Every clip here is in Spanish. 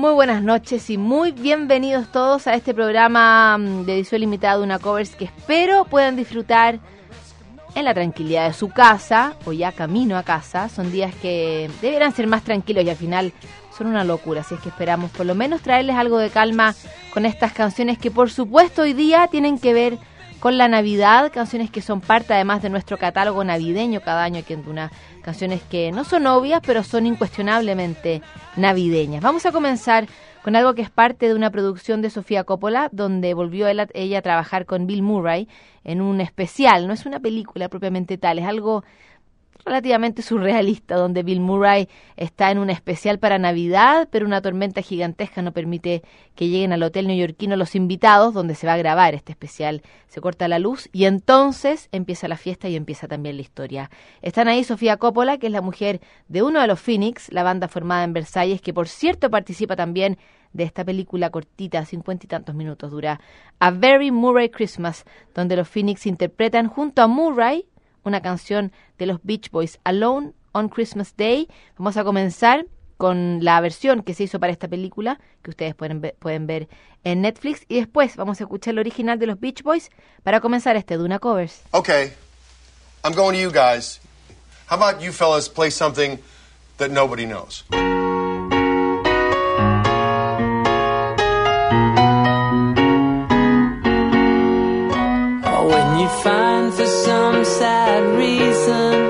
Muy buenas noches y muy bienvenidos todos a este programa mm, de edición limitada de una covers que espero puedan disfrutar en la tranquilidad de su casa o ya camino a casa. Son días que deberán ser más tranquilos y al final son una locura, así es que esperamos por lo menos traerles algo de calma con estas canciones que por supuesto hoy día tienen que ver con la Navidad, canciones que son parte además de nuestro catálogo navideño cada año aquí en Duna canciones que no son obvias, pero son incuestionablemente navideñas. Vamos a comenzar con algo que es parte de una producción de Sofía Coppola, donde volvió ella a trabajar con Bill Murray en un especial, no es una película propiamente tal, es algo relativamente surrealista, donde Bill Murray está en un especial para Navidad, pero una tormenta gigantesca no permite que lleguen al hotel neoyorquino los invitados, donde se va a grabar este especial. Se corta la luz y entonces empieza la fiesta y empieza también la historia. Están ahí Sofía Coppola, que es la mujer de uno de los Phoenix, la banda formada en Versalles, que por cierto participa también de esta película cortita, cincuenta y tantos minutos dura, A Very Murray Christmas, donde los Phoenix interpretan junto a Murray una canción de los Beach Boys, Alone on Christmas Day. Vamos a comenzar con la versión que se hizo para esta película, que ustedes pueden ver, pueden ver en Netflix, y después vamos a escuchar el original de los Beach Boys para comenzar este Duna Covers. Okay, I'm going to you guys. How about you fellas play something that nobody knows? reason.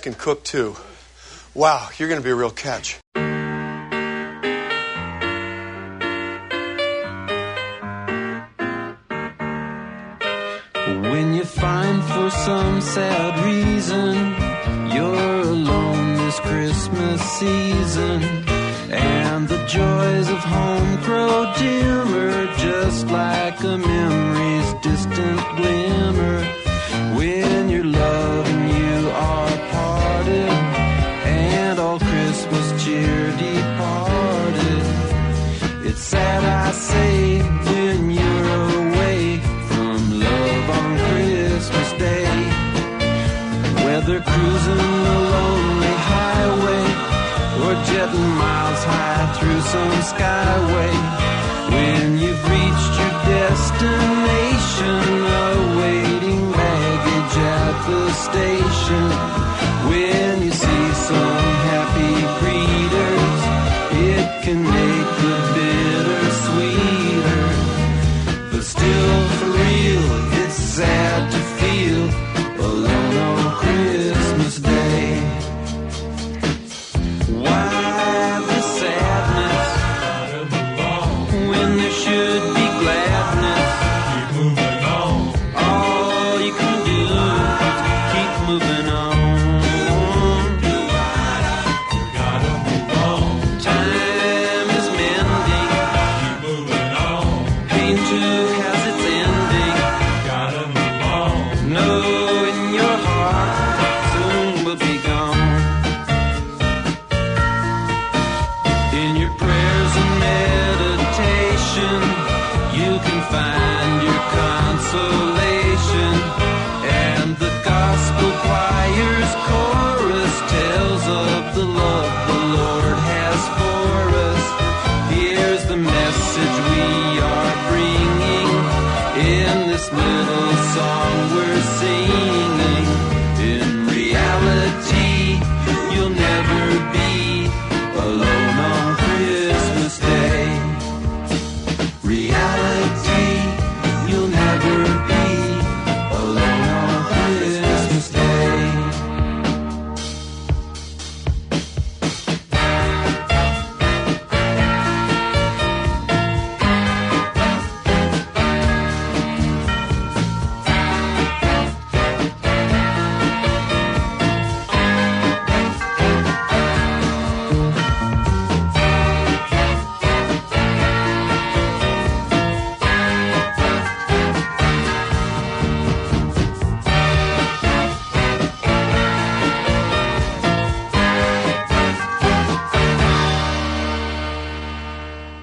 Can cook too. Wow, you're going to be a real catch. When you find for some sad reason setting miles high through some skyway. When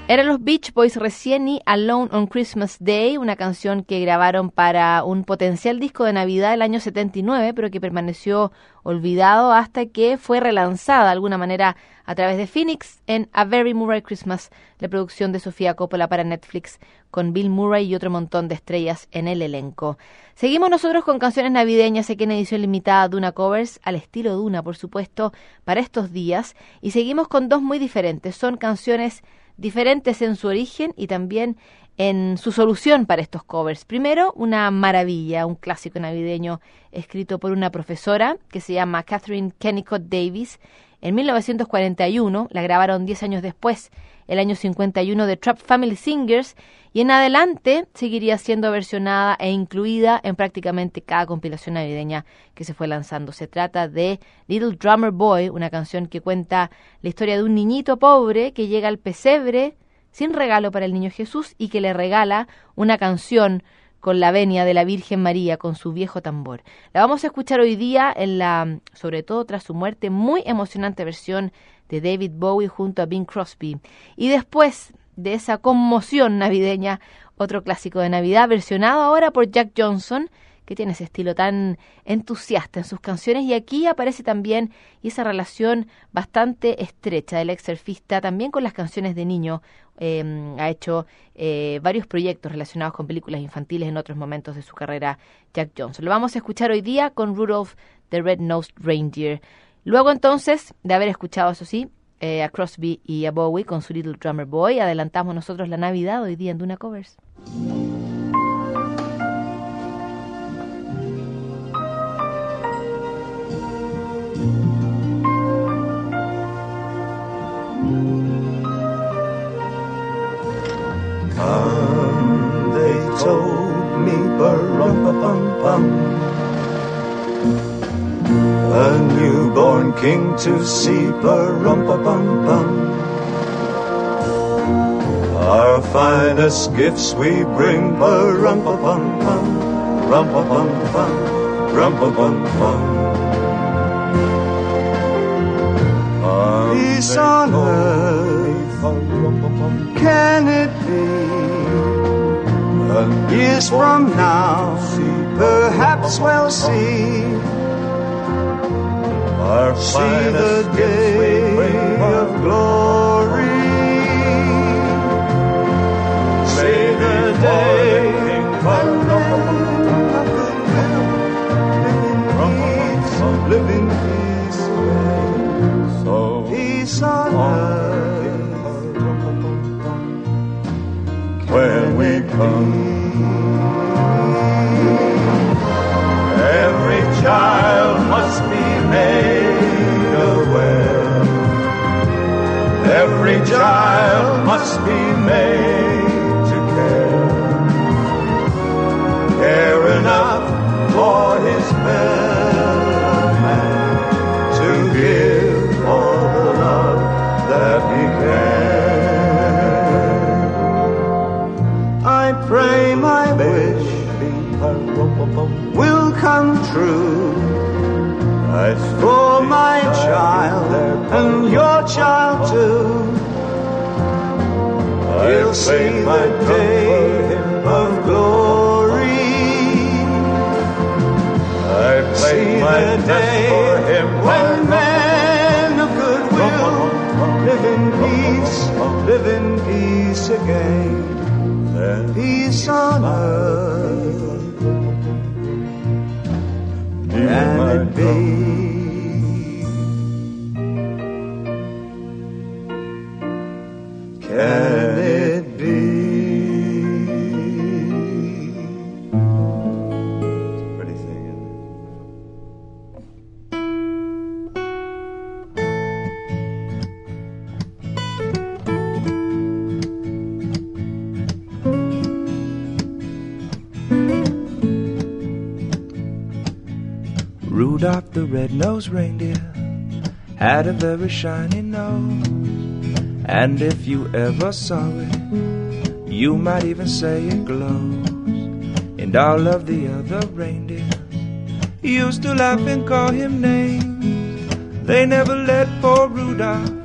Eran los Beach Boys recién y Alone on Christmas Day, una canción que grabaron para un potencial disco de Navidad del año 79, pero que permaneció olvidado hasta que fue relanzada de alguna manera a través de Phoenix en A Very Murray Christmas, la producción de Sofía Coppola para Netflix, con Bill Murray y otro montón de estrellas en el elenco. Seguimos nosotros con canciones navideñas aquí en edición limitada Duna Covers, al estilo Duna, por supuesto, para estos días, y seguimos con dos muy diferentes. Son canciones diferentes en su origen y también en su solución para estos covers. Primero, una maravilla, un clásico navideño escrito por una profesora que se llama Catherine Kennicott Davis. En 1941, la grabaron 10 años después, el año 51 de Trap Family Singers, y en adelante seguiría siendo versionada e incluida en prácticamente cada compilación navideña que se fue lanzando. Se trata de Little Drummer Boy, una canción que cuenta la historia de un niñito pobre que llega al pesebre sin regalo para el niño Jesús y que le regala una canción con la venia de la Virgen María con su viejo tambor. La vamos a escuchar hoy día en la, sobre todo tras su muerte, muy emocionante versión de David Bowie junto a Bing Crosby. Y después de esa conmoción navideña, otro clásico de Navidad versionado ahora por Jack Johnson, que tiene ese estilo tan entusiasta en sus canciones y aquí aparece también esa relación bastante estrecha del ex surfista también con las canciones de niño. Eh, ha hecho eh, varios proyectos relacionados con películas infantiles en otros momentos de su carrera Jack Johnson. Lo vamos a escuchar hoy día con Rudolph the Red-Nosed Reindeer. Luego entonces, de haber escuchado eso sí, eh, a Crosby y a Bowie con su Little Drummer Boy, adelantamos nosotros la Navidad hoy día en Duna Covers. King to see, bum bum Our finest gifts we bring, bum bum bum rum bum bum rum bum bum Peace on earth, can it be? Years from now, perhaps we'll see Our See the day of glory. See the day of living peace, so peace on earth. when we come. Must be made to care. Care enough for his fellow man to give all the love that he can. I pray my wish will come true. As for my child and your child too. He'll see the day of glory. I play my day for him when men of goodwill live in peace, live in peace again. Peace on earth. Can it be? Red-nosed reindeer had a very shiny nose. And if you ever saw it, you might even say it glows. And all of the other reindeers used to laugh and call him names. They never let poor Rudolph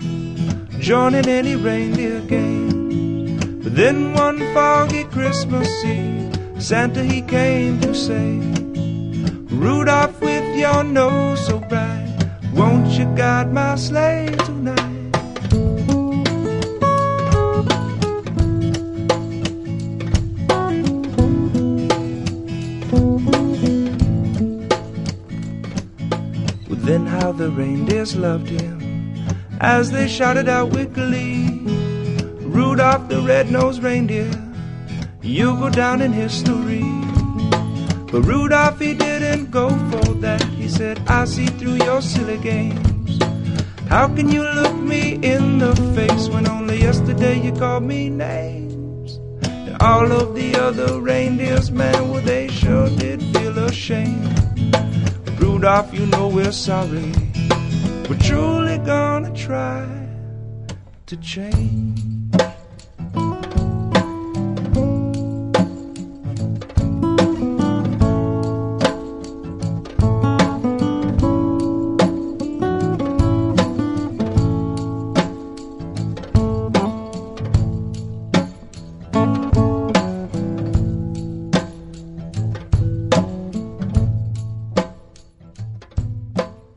join in any reindeer game. But then one foggy Christmas Eve, Santa he came to say, Rudolph with your nose so bright, won't you guide my sleigh tonight? Then how the reindeers loved him as they shouted out glee, Rudolph the red-nosed reindeer, you go down in history. But Rudolph, he didn't go for that. He said, I see through your silly games. How can you look me in the face when only yesterday you called me names? And all of the other reindeers, man, well, they sure did feel ashamed. Rudolph, you know we're sorry. We're truly gonna try to change.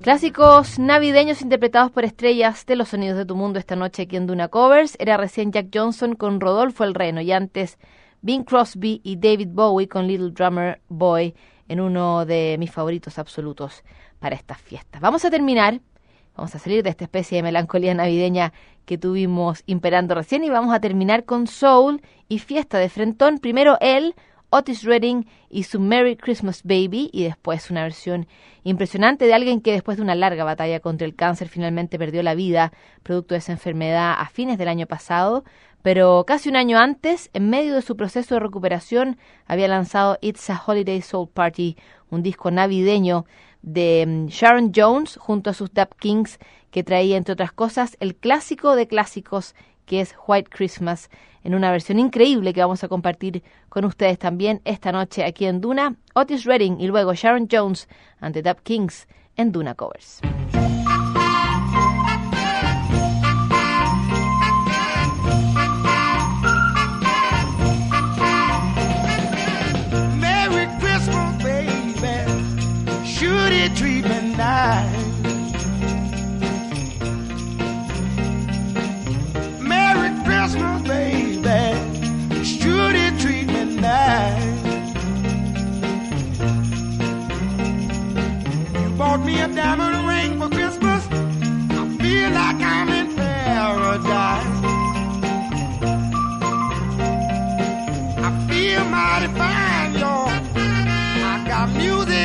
Clásicos navideños interpretados por estrellas de los sonidos de tu mundo esta noche aquí en Duna Covers. Era recién Jack Johnson con Rodolfo el Reno y antes Bing Crosby y David Bowie con Little Drummer Boy en uno de mis favoritos absolutos para estas fiestas. Vamos a terminar, vamos a salir de esta especie de melancolía navideña que tuvimos imperando recién y vamos a terminar con Soul y Fiesta de Frentón. Primero él, Otis Redding y su Merry Christmas Baby y después una versión impresionante de alguien que después de una larga batalla contra el cáncer finalmente perdió la vida producto de esa enfermedad a fines del año pasado, pero casi un año antes, en medio de su proceso de recuperación, había lanzado It's a Holiday Soul Party, un disco navideño de mm, Sharon Jones junto a sus Dap Kings que traía entre otras cosas el clásico de clásicos que es White Christmas, en una versión increíble que vamos a compartir con ustedes también esta noche aquí en Duna, Otis Redding y luego Sharon Jones ante Dub Kings en Duna Covers. mighty fine. I got music.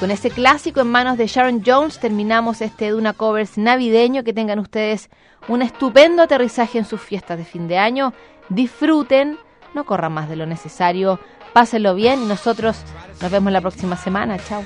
Con ese clásico en manos de Sharon Jones terminamos este Duna Covers navideño. Que tengan ustedes un estupendo aterrizaje en sus fiestas de fin de año. Disfruten, no corran más de lo necesario. Pásenlo bien y nosotros nos vemos la próxima semana. Chao.